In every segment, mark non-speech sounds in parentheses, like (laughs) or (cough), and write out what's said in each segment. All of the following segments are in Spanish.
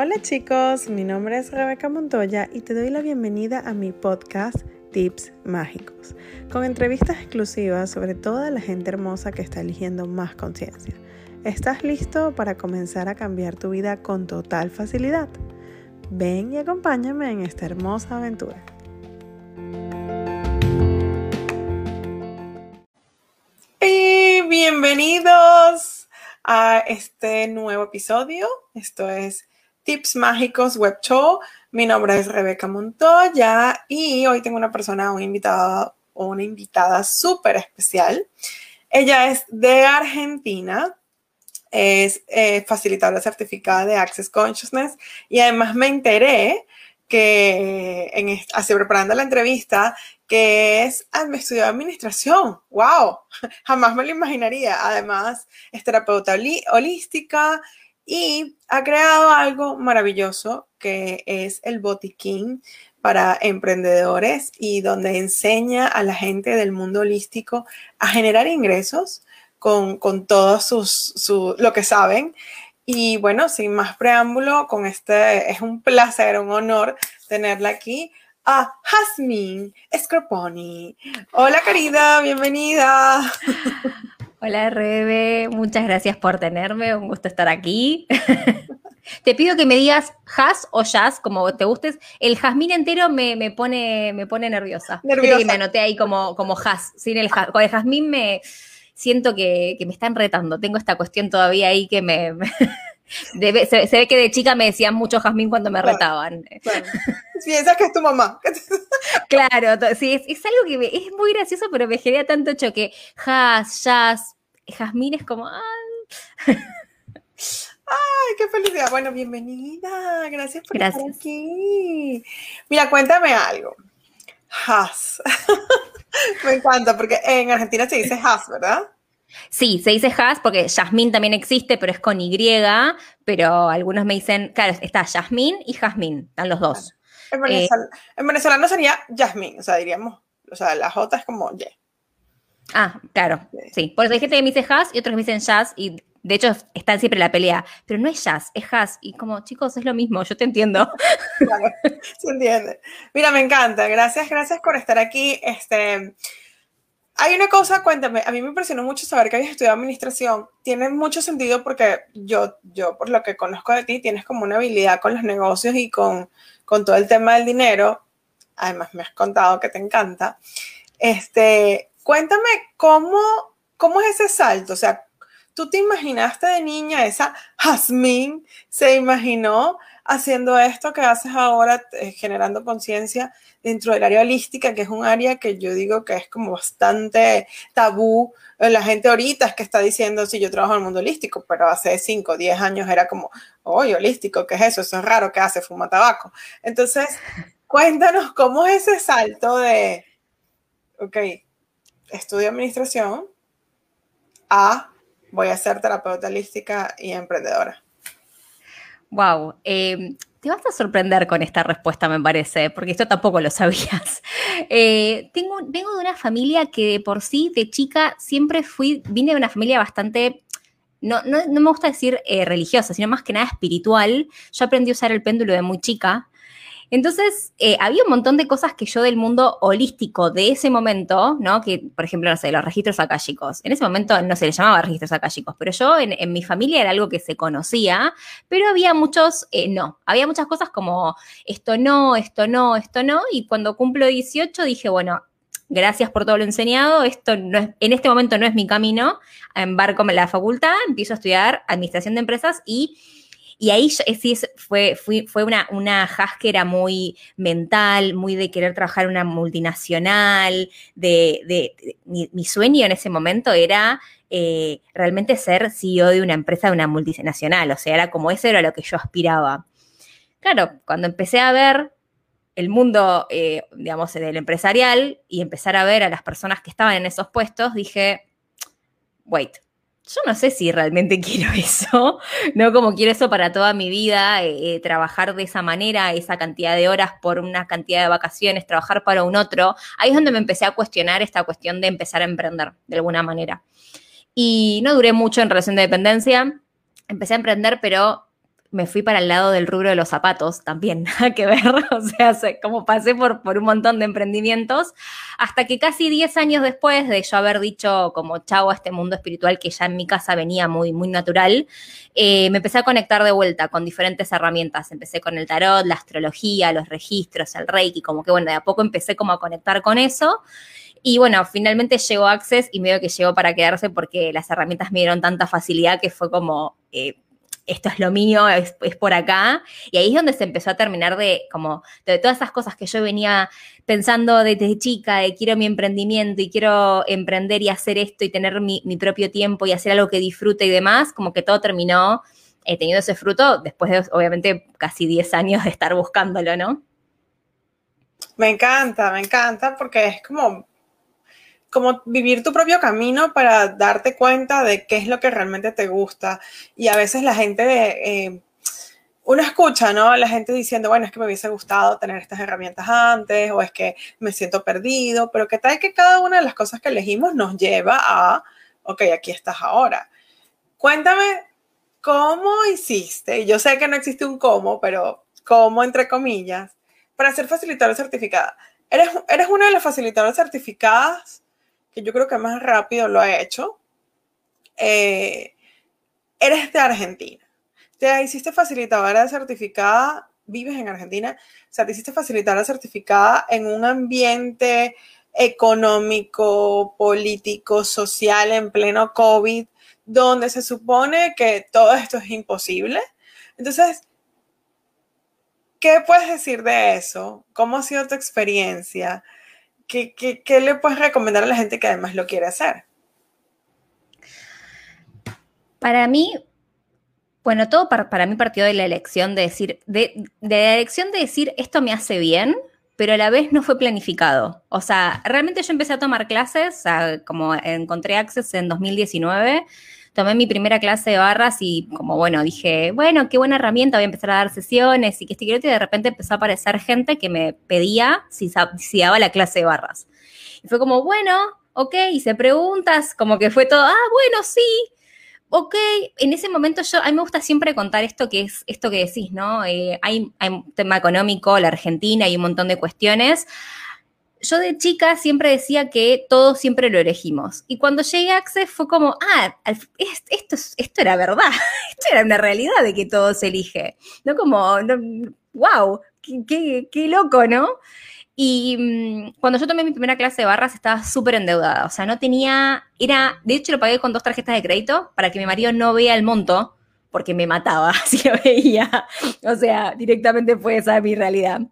Hola chicos, mi nombre es Rebeca Montoya y te doy la bienvenida a mi podcast Tips Mágicos, con entrevistas exclusivas sobre toda la gente hermosa que está eligiendo más conciencia. ¿Estás listo para comenzar a cambiar tu vida con total facilidad? Ven y acompáñame en esta hermosa aventura. Y bienvenidos a este nuevo episodio. Esto es Tips Mágicos Web Show. Mi nombre es Rebeca Montoya y hoy tengo una persona, una invitada, una invitada súper especial. Ella es de Argentina, es eh, facilitadora certificada de Access Consciousness y además me enteré que en, así preparando la entrevista que es, estudió administración, wow, (laughs) jamás me lo imaginaría. Además, es terapeuta holística, y ha creado algo maravilloso que es el botiquín para emprendedores y donde enseña a la gente del mundo holístico a generar ingresos con, con todo sus, su, lo que saben. Y bueno, sin más preámbulo, con este es un placer, un honor tenerla aquí a Jasmine Scroponi. Hola querida, bienvenida. (laughs) Hola Rebe, muchas gracias por tenerme, un gusto estar aquí. (laughs) te pido que me digas has o jazz, como te gustes. El jazmín entero me, pone, me pone nerviosa. Nerviosa. me anoté ahí como, como has. Sin el, con el jazmín me siento que, me están retando. Tengo esta cuestión todavía ahí que me... se, ve que de chica me decían mucho jazmín cuando me retaban. Piensas (laughs) que es tu mamá. (laughs) claro, sí, es, algo que es muy gracioso, pero me genera tanto choque. Jazz, jazz, jazmín es como... (laughs) Ay, qué felicidad. Bueno, bienvenida. Gracias por estar aquí. Mira, cuéntame algo. Has. Me encanta porque en Argentina se dice has, ¿verdad? Sí, se dice Has porque Jasmine también existe, pero es con Y, pero algunos me dicen, claro, está Jasmine y Jasmine, están los dos. En, venezolano, en sería Jasmine, o sea, diríamos, o sea, la J es como Y. Ah, claro, sí. Por eso hay gente que me dice Has y otros que me dicen Jazz y de hecho están siempre en la pelea, pero no es Jazz, es Has. Y como, chicos, es lo mismo, yo te entiendo. Claro, se entiende. Mira, me encanta. Gracias, gracias por estar aquí. Este, hay una cosa, cuéntame, a mí me impresionó mucho saber que habías estudiado administración. Tiene mucho sentido porque yo, yo por lo que conozco de ti, tienes como una habilidad con los negocios y con, con todo el tema del dinero. Además, me has contado que te encanta. Este, cuéntame cómo, cómo es ese salto. O sea, ¿tú te imaginaste de niña esa Jasmine se imaginó haciendo esto que haces ahora, eh, generando conciencia dentro del área holística, que es un área que yo digo que es como bastante tabú. La gente ahorita es que está diciendo, si yo trabajo en el mundo holístico, pero hace 5 o 10 años era como, oye, holístico, ¿qué es eso? Eso es raro, ¿qué hace? Fuma tabaco. Entonces, (laughs) cuéntanos cómo es ese salto de, ok, estudio administración a voy a ser terapeuta holística y emprendedora. Wow, em, te vas a sorprender con esta respuesta, me parece, porque esto tampoco lo sabías. (laughs) Eh, tengo, vengo de una familia que de por sí, de chica, siempre fui, vine de una familia bastante no, no, no, me gusta decir eh, religiosa, sino más que nada espiritual. Yo aprendí a usar el péndulo de muy chica. Entonces, eh, había un montón de cosas que yo del mundo holístico de ese momento, ¿no? Que, por ejemplo, no sé, los registros akáshicos. En ese momento no se les llamaba registros akáshicos, pero yo en, mi familia era algo que se conocía, pero había muchos, eh, no. Había muchas cosas como esto no, esto no, esto no. Y cuando cumplo 18 dije, bueno, gracias por todo lo enseñado, esto no es, en este momento no es mi camino, embarco en la facultad, empiezo a estudiar administración de empresas y y ahí sí fue, fue una, una que era muy mental, muy de querer trabajar en una multinacional, de, mi, sueño en ese momento era eh, realmente ser CEO de una empresa de una multinacional, o sea, era como eso era lo que yo aspiraba. Claro, cuando empecé a ver el mundo, eh, digamos, del empresarial y empezar a ver a las personas que estaban en esos puestos, dije, wait, yo no sé si realmente (laughs) quiero eso, no como quiero eso para toda mi vida, eh, eh, trabajar de esa manera, esa cantidad de horas por una cantidad de vacaciones, trabajar para un otro. Ahí es donde me empecé a cuestionar esta cuestión de empezar a emprender de alguna manera. Y no duré mucho en relación de dependencia, empecé a emprender, pero me fui para el lado del rubro de los zapatos, también, (laughs) nada que ver, (laughs) o sea, como pasé por, por un montón de emprendimientos, hasta que casi 10 años después de yo haber dicho como chao a este mundo espiritual que ya en mi casa venía muy, muy natural, eh, me empecé a conectar de vuelta con diferentes herramientas, empecé con el tarot, la astrología, los registros, el reiki, como que bueno, de a poco empecé como a conectar con eso. Y bueno, finalmente llegó Access y medio que llegó para quedarse porque las herramientas me dieron tanta facilidad que fue como, eh, esto es lo mío, es, por acá. Y ahí es donde se empezó a terminar de, como, de todas esas cosas que yo venía pensando desde chica, de quiero mi emprendimiento y quiero emprender y hacer esto y tener mi, propio tiempo y hacer algo que disfrute y demás, como que todo terminó eh, teniendo ese fruto después de, obviamente, casi 10 años de estar buscándolo, ¿no? Me encanta, me encanta porque es como como vivir tu propio camino para darte cuenta de qué es lo que realmente te gusta. Y a veces la gente, eh, uno escucha, ¿no? La gente diciendo, bueno, es que me hubiese gustado tener estas herramientas antes o es que me siento perdido, pero qué tal que cada una de las cosas que elegimos nos lleva a, ok, aquí estás ahora. Cuéntame cómo hiciste, yo sé que no existe un cómo, pero cómo entre comillas, para ser facilitadora certificada. ¿Eres, eres una de las facilitadoras certificadas yo creo que más rápido lo ha hecho, eh, eres de Argentina. Te hiciste facilitadora certificada, vives en Argentina, o sea, te hiciste facilitadora certificada en un ambiente económico, político, social en pleno COVID, donde se supone que todo esto es imposible. Entonces, ¿qué puedes decir de eso? ¿Cómo ha sido tu experiencia? ¿Qué, le puedes recomendar a la gente que además lo quiere hacer? Para mí, bueno, todo para, mí partió de la elección de decir, de, la elección de decir esto me hace bien, pero a la vez no fue planificado. O sea, realmente yo empecé a tomar clases, como encontré Access en 2019, tomé mi primera clase de barras y como bueno, dije, bueno, qué buena herramienta, voy a empezar a dar sesiones y que este y de repente empezó a aparecer gente que me pedía si, si daba la clase de barras. Y fue como, bueno, ok, hice preguntas, como que fue todo, ah, bueno, sí, ok, en ese momento yo, a mí me gusta siempre contar esto que es, esto que decís, ¿no? Eh, hay, hay, un tema económico, la Argentina y un montón de cuestiones yo de chica siempre decía que todo siempre lo elegimos. Y cuando llegué a Access fue como, ah, esto, esto era verdad, (laughs) esto era una realidad de que todo se elige. No como, wow, qué, qué, loco, ¿no? Y mm, cuando yo tomé mi primera clase de barras estaba súper endeudada. O sea, no tenía, era, de hecho lo pagué con dos tarjetas de crédito para que mi marido no vea el monto, porque me mataba (laughs) si lo veía. O sea, directamente fue esa mi realidad.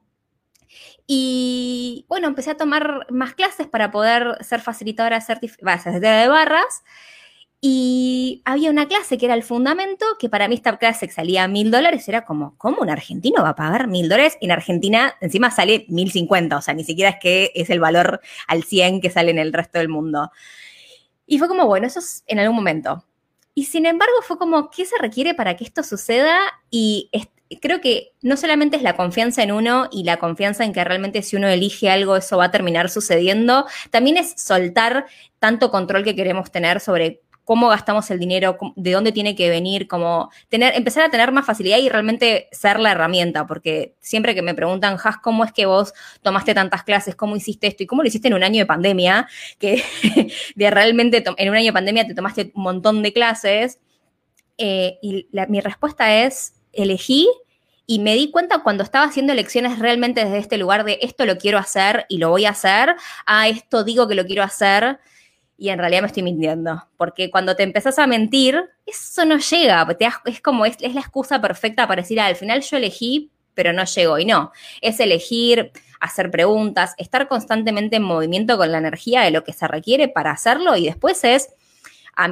Y bueno, empecé a tomar más clases para poder ser facilitadora de barras. Y había una clase que era el fundamento, que para mí esta clase que salía mil dólares era como, ¿cómo un argentino va a pagar mil dólares? En Argentina encima sale mil cincuenta, o sea, ni siquiera es que es el valor al 100 que sale en el resto del mundo. Y fue como, bueno, eso es en algún momento. Y sin embargo fue como, ¿qué se requiere para que esto suceda? Y creo que no solamente es la confianza en uno y la confianza en que realmente si uno elige algo eso va a terminar sucediendo, también es soltar tanto control que queremos tener sobre cómo gastamos el dinero, de dónde tiene que venir, como tener, empezar a tener más facilidad y realmente ser la herramienta, porque siempre que me preguntan, Has, ¿cómo es que vos tomaste tantas clases? ¿Cómo hiciste esto? ¿Y cómo lo hiciste en un año de pandemia? (laughs) Que de realmente en un año de pandemia te tomaste un montón de clases. Eh, y mi respuesta es, elegí y me di cuenta cuando estaba haciendo elecciones realmente desde este lugar de esto lo quiero hacer y lo voy a hacer, a esto digo que lo quiero hacer y en realidad me estoy mintiendo. Porque cuando te empezás a mentir, eso no llega. es como, es, la excusa perfecta para decir, ah, al final yo elegí, pero no llego. Y no, es elegir, hacer preguntas, estar constantemente en movimiento con la energía de lo que se requiere para hacerlo y después es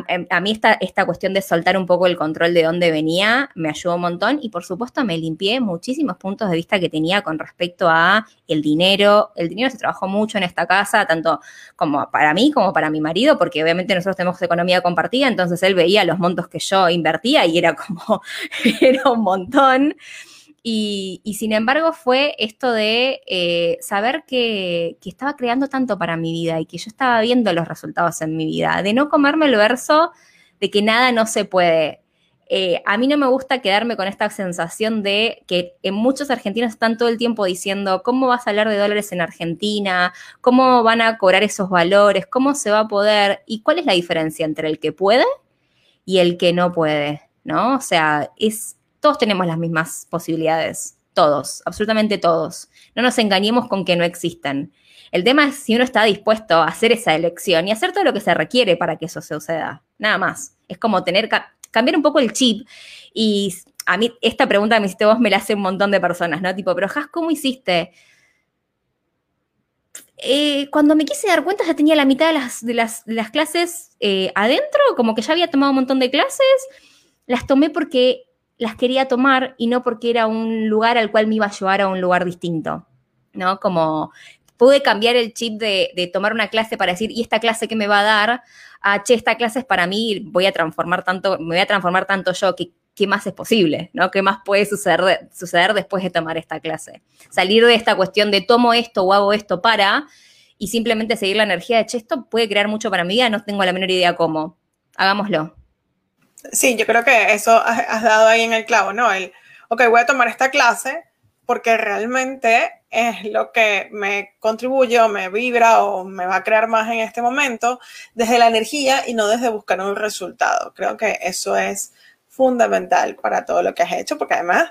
Em, a, mí esta, esta cuestión de soltar un poco el control de dónde venía me ayudó un montón y por supuesto me limpié muchísimos puntos de vista que tenía con respecto a el dinero. El dinero se trabajó mucho en esta casa, tanto como para mí como para mi marido, porque obviamente nosotros tenemos economía compartida, entonces él veía los montos que yo invertía y era como, (laughs) era un montón. Y, sin embargo fue esto de eh, saber que, estaba creando tanto para mi vida y que yo estaba viendo los resultados en mi vida, de no comerme el verso de que nada no se puede. eh, a mí no me gusta quedarme con esta sensación de que en muchos argentinos están todo el tiempo diciendo cómo vas a hablar de dólares en Argentina, cómo van a cobrar esos valores, cómo se va a poder y cuál es la diferencia entre el que puede y el que no puede, ¿no? O sea, es, todos tenemos las mismas posibilidades, todos, absolutamente todos. No nos engañemos con que no existen. El tema es si uno está dispuesto a hacer esa elección y hacer todo lo que se requiere para que eso suceda. Nada más. Es como tener cambiar un poco el chip. Y a mí, esta pregunta que me hiciste vos me la hace un montón de personas, ¿no? Tipo, pero Has, ¿cómo hiciste? Eh, cuando me quise dar cuenta ya tenía la mitad de las, clases eh, adentro, como que ya había tomado un montón de clases, las tomé porque las quería tomar y no porque era un lugar al cual me iba a llevar a un lugar distinto, ¿no? Como pude cambiar el chip de, tomar una clase para decir, ¿y esta clase qué me va a dar? ah, che, esta clase es para mí, voy a transformar tanto, me voy a transformar tanto yo, que qué más es posible, ¿no? ¿Qué más puede suceder, suceder después de tomar esta clase? Salir de esta cuestión de tomo esto o hago esto para y simplemente seguir la energía de, che, esto puede crear mucho para mi vida, no tengo la menor idea cómo. Hagámoslo. Sí, yo creo que eso has, dado ahí en el clavo, ¿no? El, ok, voy a tomar esta clase porque realmente es lo que me contribuye o me vibra o me va a crear más en este momento desde la energía y no desde buscar un resultado. Creo que eso es fundamental para todo lo que has hecho, porque además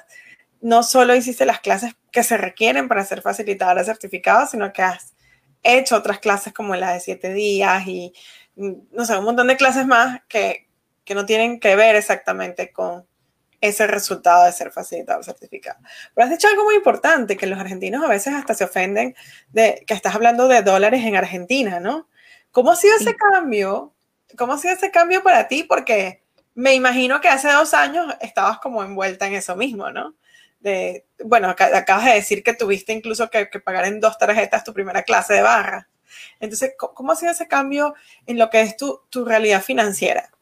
no solo hiciste las clases que se requieren para ser facilitadora certificada, sino que has hecho otras clases como la de siete días y, no sé, un montón de clases más que, que no tienen que ver exactamente con ese resultado de ser facilitador certificado. Pero has dicho algo muy importante, que los argentinos a veces hasta se ofenden de que estás hablando de dólares en Argentina, ¿no? ¿Cómo ha sido ese cambio? ¿Cómo ha sido ese cambio para ti? Porque me imagino que hace dos años estabas como envuelta en eso mismo, ¿no? De, bueno, acabas de decir que tuviste incluso que, pagar en dos tarjetas tu primera clase de barra. Entonces, ¿cómo ha sido ese cambio en lo que es tu, tu realidad financiera?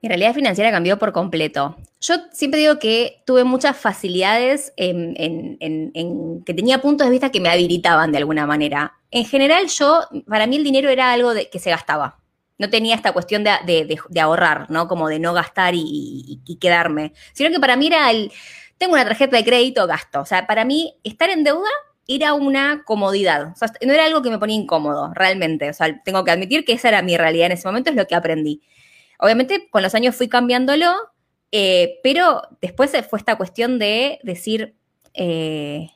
Mi realidad financiera cambió por completo. Yo siempre digo que tuve muchas facilidades en, que tenía puntos de vista que me habilitaban de alguna manera. En general, yo, para mí el dinero era algo de, que se gastaba. No tenía esta cuestión de, ahorrar, ¿no? Como de no gastar y, quedarme. Sino que para mí era el, tengo una tarjeta de crédito, gasto. O sea, para mí estar en deuda era una comodidad. O sea, no era algo que me ponía incómodo, realmente. O sea, tengo que admitir que esa era mi realidad en ese momento, es lo que aprendí. Obviamente con los años fui cambiándolo, eh, pero después fue esta cuestión de decir, eh,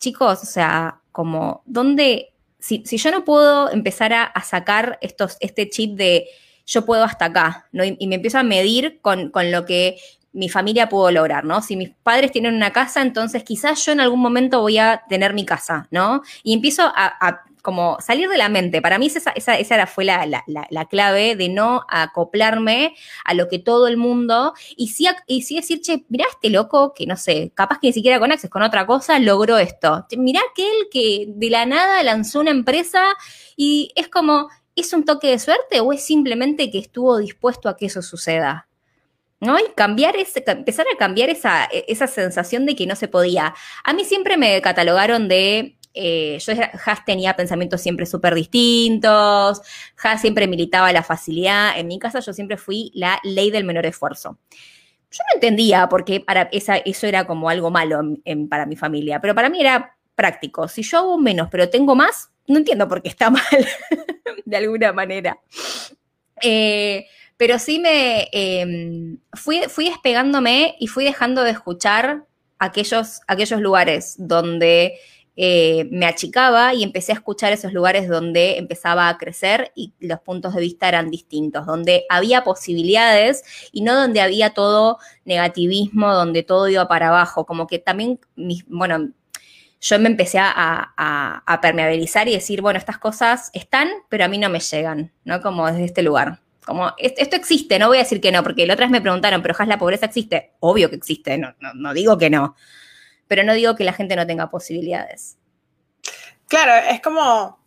chicos, o sea, como, ¿dónde? Si, yo no puedo empezar a, sacar estos, este chip de yo puedo hasta acá, ¿no? Y, me empiezo a medir con, lo que mi familia pudo lograr, ¿no? Si mis padres tienen una casa, entonces quizás yo en algún momento voy a tener mi casa, ¿no? Y empiezo a como salir de la mente. Para mí esa, esa, esa fue la, clave de no acoplarme a lo que todo el mundo, y sí, y sí decir, che, mirá este loco que no sé, capaz que ni siquiera con Access, con otra cosa, logró esto. Mirá aquel que de la nada lanzó una empresa y es como, ¿es un toque de suerte o es simplemente que estuvo dispuesto a que eso suceda? ¿no? Y cambiar ese, empezar a cambiar esa, esa sensación de que no se podía. A mí siempre me catalogaron de eh, yo, Haas tenía pensamientos siempre súper distintos, Haas siempre militaba la facilidad, en mi casa yo siempre fui la ley del menor esfuerzo. Yo no entendía por qué para esa, eso era como algo malo para mi familia, pero para mí era práctico. Si yo hago menos, pero tengo más, no entiendo por qué está (laughs) mal, de alguna manera. Eh, pero sí me em, fui, fui despegándome y fui dejando de escuchar aquellos, aquellos lugares donde eh, me achicaba y empecé a escuchar esos lugares donde empezaba a crecer y los puntos de vista eran distintos, donde había posibilidades y no donde había todo negativismo, donde todo iba para abajo, como que también, bueno, yo me empecé a, permeabilizar y decir, bueno, estas cosas están, pero a mí no me llegan, ¿no? Como desde este lugar. Como, esto existe, no voy a decir que no, porque la otra vez me preguntaron, pero ¿has la pobreza existe? Obvio que existe, no, no digo que no pero no digo que la gente no tenga posibilidades. Claro, es como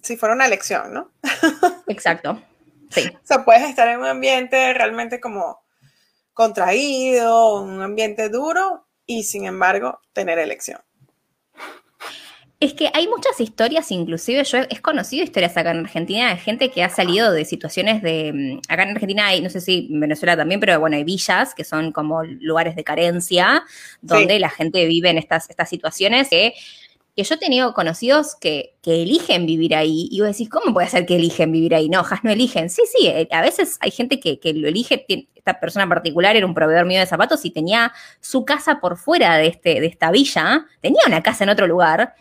si fuera una elección, ¿no? (laughs) Exacto. Sí. O sea, puedes estar en un ambiente realmente como contraído, un ambiente duro y sin embargo tener elección. Es que hay muchas historias, inclusive yo he, conocido historias acá en Argentina de gente que ha salido de situaciones de... Mm, acá en Argentina hay, no sé si en Venezuela también, pero bueno, hay villas que son como lugares de carencia, donde la gente vive en estas, estas situaciones que que yo he tenido conocidos que, eligen vivir ahí, y vos decís, ¿cómo puede ser que eligen vivir ahí? No, jas no eligen. Sí, sí, eh, a veces hay gente que, lo elige, esta persona en particular era un proveedor mío de zapatos y tenía su casa por fuera de, este, de esta villa, tenía una casa en otro lugar,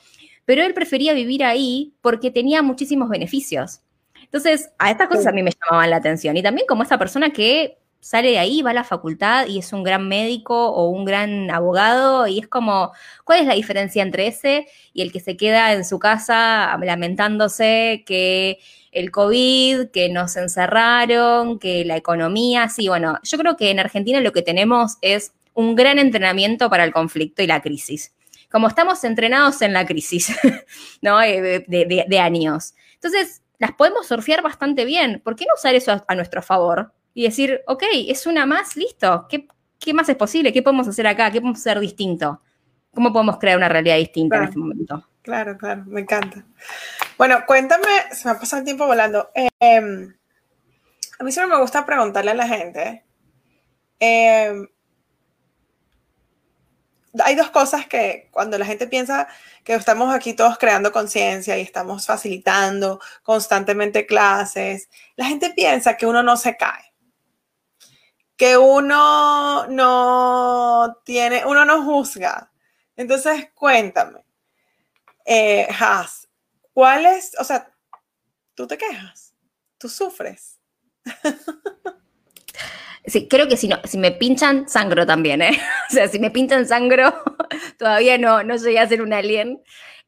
pero él prefería vivir ahí porque tenía muchísimos beneficios. Entonces, a estas cosas a mí me llamaban la atención. Y también como esa persona que sale de ahí, va a la facultad y es un gran médico o un gran abogado y es como, ¿cuál es la diferencia entre ese y el que se queda en su casa lamentándose que el COVID, que nos encerraron, que la economía, sí, bueno, yo creo que en Argentina lo que tenemos es un gran entrenamiento para el conflicto y la crisis. Como estamos entrenados en la crisis, (laughs) ¿no? Eh, de, años. Entonces, las podemos surfear bastante bien. ¿Por qué no usar eso a nuestro favor? y decir, ok, es una más, listo, ¿qué, más es posible? ¿Qué podemos hacer acá? ¿Qué podemos hacer distinto? ¿Cómo podemos crear una realidad distinta en este momento? Claro, claro, me encanta. Bueno, cuéntame, se me ha pasado el tiempo volando. Em, a mí siempre me gusta preguntarle a la gente. Em, hay dos cosas que cuando la gente piensa que estamos aquí todos creando conciencia y estamos facilitando constantemente clases, la gente piensa que uno no se cae que uno no tiene, uno no juzga. Entonces, cuéntame, eh, Has, ¿cuál es, o sea, tú te quejas, tú sufres? (laughs) Sí, creo que si, no, si me pinchan, sangro también, ¿eh? (laughs) O sea, si me pinchan sangro, (laughs) todavía no, no llegué a ser un alien.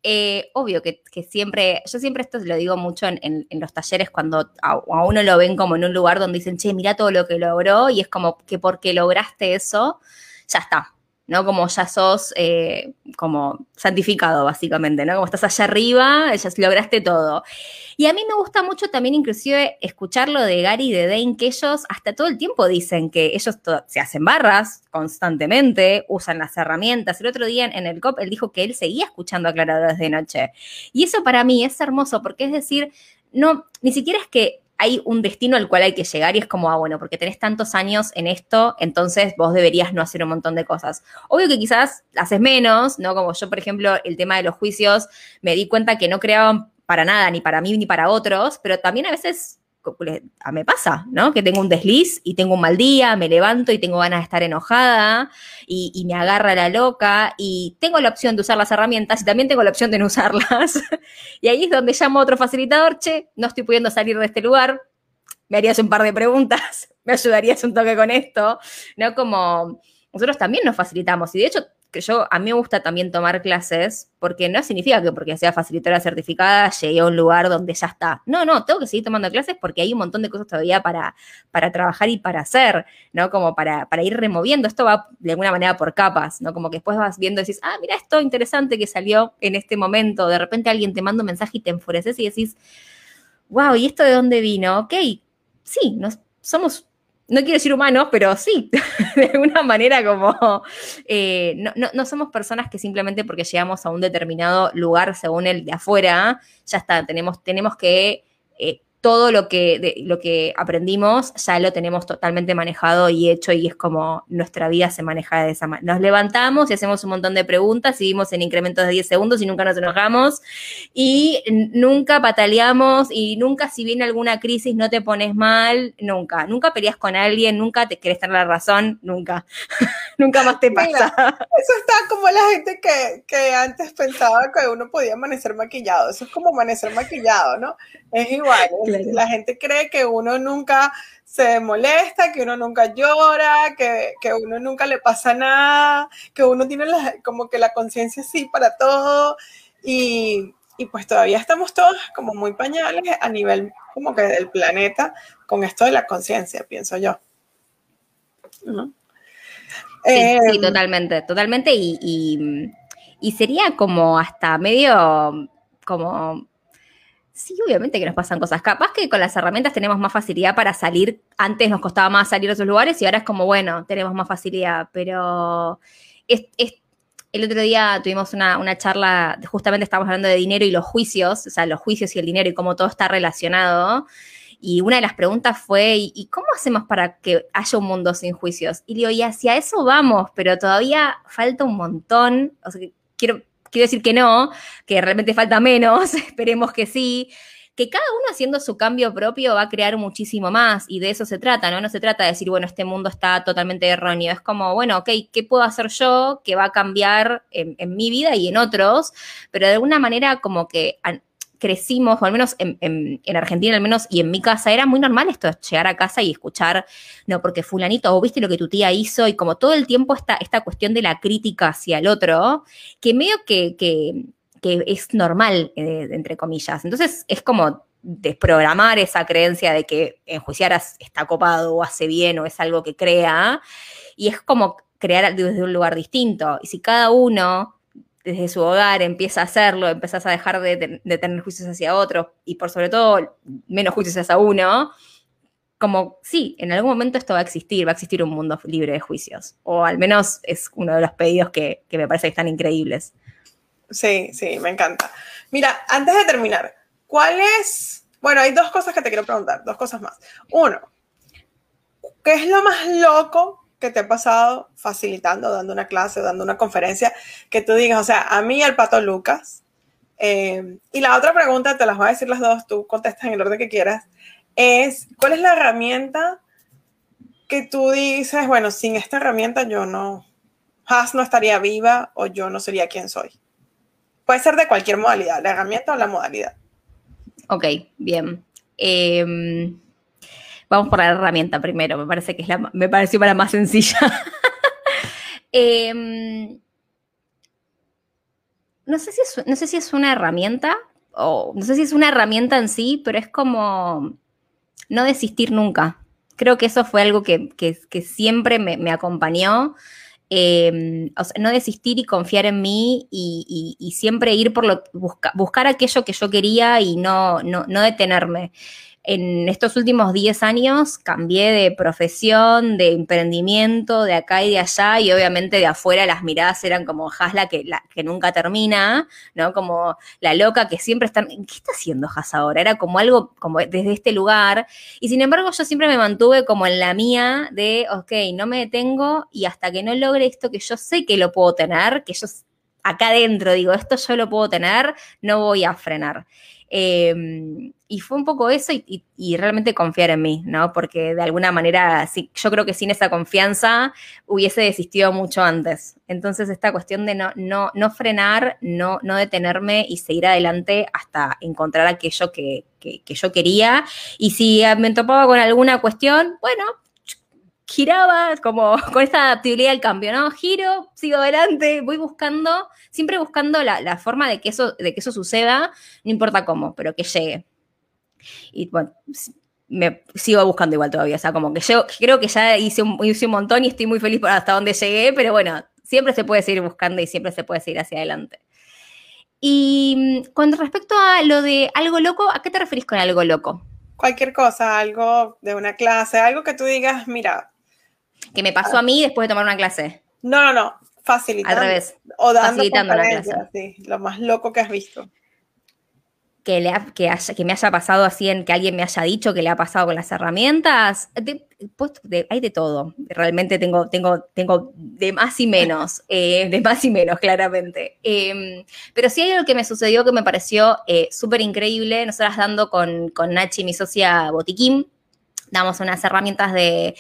Eh, obvio que, siempre, yo siempre esto lo digo mucho en, los talleres cuando a, uno lo ven como en un lugar donde dicen, che, mira todo lo que logró y es como que porque lograste eso, ya está, ¿no? Como ya sos eh, como santificado, básicamente, ¿no? Como estás allá arriba, ya lograste todo. Y a mí me gusta mucho también inclusive escucharlo de Gary y de Dane, que ellos hasta todo el tiempo dicen que ellos se hacen barras constantemente, usan las herramientas. El otro día en el COP él dijo que él seguía escuchando aclaradores de noche. Y eso para mí es hermoso, porque es decir, no, ni siquiera es que hay un destino al cual hay que llegar y es como, ah, bueno, porque tenés tantos años en esto, entonces vos deberías no hacer un montón de cosas. Obvio que quizás haces menos, ¿no? Como yo, por ejemplo, el tema de los juicios, me di cuenta que no creaban para nada, ni para mí ni para otros, pero también a veces me pasa, ¿no? Que tengo un desliz y tengo un mal día, me levanto y tengo ganas de estar enojada y, me agarra la loca y tengo la opción de usar las herramientas y también tengo la opción de no usarlas. (laughs) y ahí es donde llamo a otro facilitador, che, no estoy pudiendo salir de este lugar, me harías un par de preguntas, (laughs) me ayudarías un toque con esto, ¿no? Como nosotros también nos facilitamos y de hecho que yo, a mí me gusta también tomar clases, porque no significa que porque sea facilitadora certificada llegué a un lugar donde ya está. No, no, tengo que seguir tomando clases porque hay un montón de cosas todavía para, para trabajar y para hacer, ¿no? Como para, para ir removiendo. Esto va de alguna manera por capas, ¿no? Como que después vas viendo y decís, ah, mira esto interesante que salió en este momento. De repente alguien te manda un mensaje y te enfureces y decís, wow, ¿y esto de dónde vino? Ok, sí, nos, somos no quiero decir humanos, pero sí, (laughs) de alguna manera como eh, no, somos personas que simplemente porque llegamos a un determinado lugar según el de afuera, ya está, tenemos, tenemos que eh, todo lo que, lo que aprendimos ya lo tenemos totalmente manejado y hecho y es como nuestra vida se maneja de esa manera. Nos levantamos y hacemos un montón de preguntas, seguimos en incrementos de 10 segundos y nunca nos enojamos y nunca pataleamos y nunca si viene alguna crisis no te pones mal, nunca, nunca peleas con alguien, nunca te quieres tener la razón, nunca, (laughs) nunca más te pasa. (laughs) eso está como la gente que, que antes pensaba que uno podía amanecer maquillado, eso es como amanecer maquillado, ¿no? Es igual. La gente cree que uno nunca se molesta, que uno nunca llora, que, que uno nunca le pasa nada, que uno tiene como que la conciencia así para todo. Y, y, pues todavía estamos todos como muy pañales a nivel como que del planeta con esto de la conciencia, pienso yo. Sí, sí, em, totalmente, totalmente. Y, y, y sería como hasta medio como Sí, obviamente que nos pasan cosas. Capaz que con las herramientas tenemos más facilidad para salir. Antes nos costaba más salir de esos lugares y ahora es como, bueno, tenemos más facilidad. Pero es, el otro día tuvimos una, una, charla, justamente estábamos hablando de dinero y los juicios, o sea, los juicios y el dinero y cómo todo está relacionado. Y una de las preguntas fue, ¿y cómo hacemos para que haya un mundo sin juicios? Y digo, y hacia eso vamos, pero todavía falta un montón. O sea, quiero, quiero decir que no, que realmente falta menos, (laughs) esperemos que sí que cada uno haciendo su cambio propio va a crear muchísimo más y de eso se trata, ¿no? No se trata de decir, bueno, este mundo está totalmente erróneo, es como, bueno, ok, ¿qué puedo hacer yo que va a cambiar en, mi vida y en otros? Pero de alguna manera como que crecimos, o al menos en, Argentina, al menos, y en mi casa, era muy normal esto, llegar a casa y escuchar, no, porque fulanito, o viste lo que tu tía hizo, y como todo el tiempo esta, esta cuestión de la crítica hacia el otro, que medio que, que que es normal, eh, entre comillas. Entonces es como desprogramar esa creencia de que enjuiciar está copado o hace bien o es algo que crea, y es como crear desde un lugar distinto. Y si cada uno desde su hogar empieza a hacerlo, empiezas a dejar de, tener juicios hacia otros y por sobre todo menos juicios hacia uno, como sí, en algún momento esto va a existir, va a existir un mundo libre de juicios. O al menos es uno de los pedidos que, que me parece que están increíbles. Sí, sí, me encanta. Mira, antes de terminar, ¿cuál es? Bueno, hay dos cosas que te quiero preguntar, dos cosas más. Uno, ¿qué es lo más loco que te ha pasado facilitando, dando una clase, dando una conferencia, que tú digas, o sea, a mí el pato Lucas? Eh, y la otra pregunta, te las voy a decir las dos, tú contestas en el orden que quieras, es, ¿cuál es la herramienta que tú dices, bueno, sin esta herramienta yo no, Has no estaría viva o yo no sería quien soy? Puede ser de cualquier modalidad, la herramienta o la modalidad. Ok, bien. Em, vamos por la herramienta primero, me parece que es la, me pareció para más sencilla. (laughs) Em, no, sé si es, no sé si es una herramienta, o no sé si es una herramienta en sí, pero es como no desistir nunca. Creo que eso fue algo que, siempre me, acompañó. Em, no desistir y confiar en mí y, siempre ir por lo, buscar aquello que yo quería y no, no, no detenerme en estos últimos 10 años cambié de profesión, de emprendimiento, de acá y de allá, y obviamente de afuera las miradas eran como Hasla que, nunca termina, ¿no? Como la loca que siempre está, ¿qué está haciendo Has ahora? Era como algo como desde este lugar, y sin embargo yo siempre me mantuve como en la mía de, ok, no me detengo y hasta que no logre esto que yo sé que lo puedo tener, que yo acá adentro digo, esto yo lo puedo tener, no voy a frenar. Em, y fue un poco eso y, realmente confiar en mí, ¿no? Porque de alguna manera, sí, yo creo que sin esa confianza hubiese desistido mucho antes. Entonces, esta cuestión de no, no, no frenar, no, no detenerme y seguir adelante hasta encontrar aquello que, que, que yo quería. Y si me topaba con alguna cuestión, bueno, giraba como (laughs) con esta adaptabilidad al cambio, ¿no? Giro, sigo adelante, voy buscando, siempre buscando la, forma de que, eso, de que eso suceda, no importa cómo, pero que llegue. Y bueno, me sigo buscando igual todavía, o sea, como que yo creo que ya hice un, hice un montón y estoy muy feliz por hasta donde llegué, pero bueno, siempre se puede seguir buscando y siempre se puede seguir hacia adelante. Y mm, con respecto a lo de algo loco, ¿a qué te referís con algo loco? Cualquier cosa, algo de una clase, algo que tú digas, mira, que me pasó a mí después de tomar una clase. No, no, no. Facilitando. Al revés. O dando facilitando una clase. Sí, lo más loco que has visto. Que, le que, que me haya pasado así, en que alguien me haya dicho que le ha pasado con las herramientas. Pues, hay de todo. Realmente tengo, tengo, tengo de más y menos. (laughs) Eh, de más y menos, claramente. Em, pero sí hay algo que me sucedió que me pareció eh, súper increíble. Nosotras dando con, con Nachi, mi socia Botiquín, damos unas herramientas de,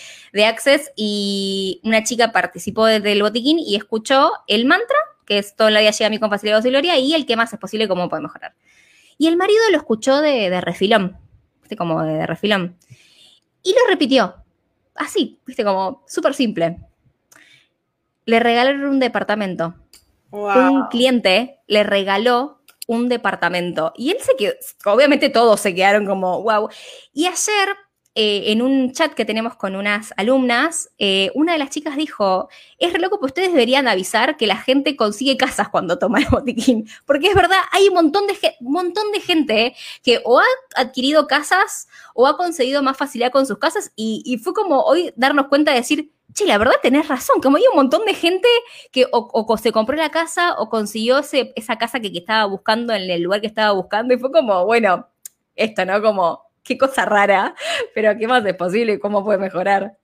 Access y una chica participó del botiquín y escuchó el mantra, que es todo la vida llega a mí con facilidad y gloria, y el que más es posible, cómo puede mejorar. Y el marido lo escuchó de, de refilón, ¿viste? Como de, refilón. Y lo repitió, así, ¿viste? Como súper simple. Le regalaron un departamento. Un cliente le regaló un departamento. Y él se quedó, obviamente todos se quedaron como, wow. Y ayer eh, en un chat que tenemos con unas alumnas, eh, una de las chicas dijo, es re loco, pues ustedes deberían avisar que la gente consigue casas cuando toma el botiquín, porque es verdad, hay un montón de, montón de gente que o ha adquirido casas o ha conseguido más facilidad con sus casas y, fue como hoy darnos cuenta de decir, che, la verdad tenés razón, como hay un montón de gente que o, se compró la casa o consiguió esa casa que, que estaba buscando en el lugar que estaba buscando y fue como, bueno, esto, ¿no? Como qué cosa rara, pero qué más es posible y cómo puede mejorar.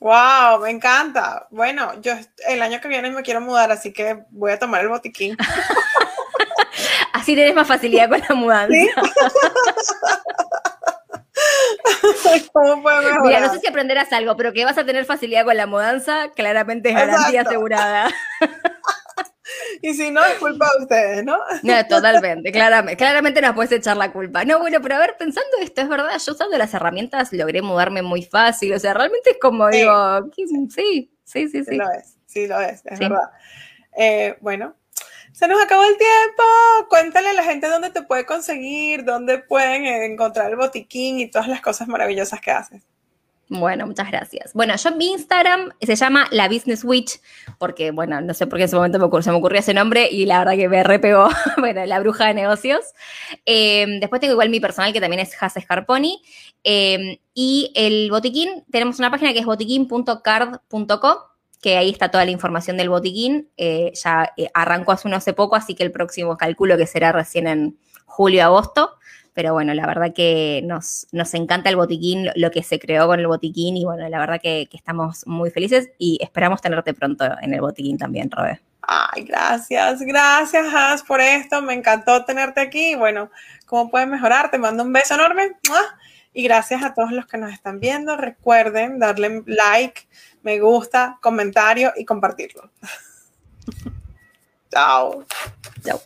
Wow, me encanta. Bueno, yo el año que viene me quiero mudar, así que voy a tomar el botiquín. (laughs) así tienes más facilidad con la mudanza. (laughs) ¿Cómo puede mejorar? Mira, no sé si aprenderás algo, pero que vas a tener facilidad con la mudanza, claramente es garantía asegurada. (laughs) (laughs) Y si no, es culpa de ustedes, ¿no? No, totalmente, claramente, claramente nos puedes echar la culpa. No, bueno, pero a ver, pensando esto, es verdad, yo usando las herramientas logré mudarme muy fácil, o sea, realmente es como digo, sí, sí, sí, sí. Sí lo es, sí lo es, es verdad. Eh, bueno, se nos acabó el tiempo. Cuéntale a la gente dónde te puede conseguir, dónde pueden encontrar el botiquín y todas las cosas maravillosas que haces. Bueno, muchas gracias. Bueno, yo mi Instagram se llama La Business Witch, porque, bueno, no sé por qué en ese momento me se me ocurrió ese nombre y la verdad que me repegó, (laughs) bueno, la bruja de negocios. Em, después tengo igual mi personal que también es Has Scarponi. Em, y el botiquín, tenemos una página que es botiquín.card.co, que ahí está toda la información del botiquín. Eh, ya eh, arrancó hace uno hace poco, así que el próximo calculo que será recién en julio-agosto. Pero bueno, la verdad que nos, nos encanta el botiquín, lo que se creó con el botiquín y bueno, la verdad que, estamos muy felices y esperamos tenerte pronto en el botiquín también, Robe. Ay, gracias, gracias, Has, por esto. Me encantó tenerte aquí. Y bueno, ¿cómo puedes mejorar? Te mando un beso enorme. Y gracias a todos los que nos están viendo. Recuerden darle like, me gusta, comentario y compartirlo. (laughs) Chao. Chao.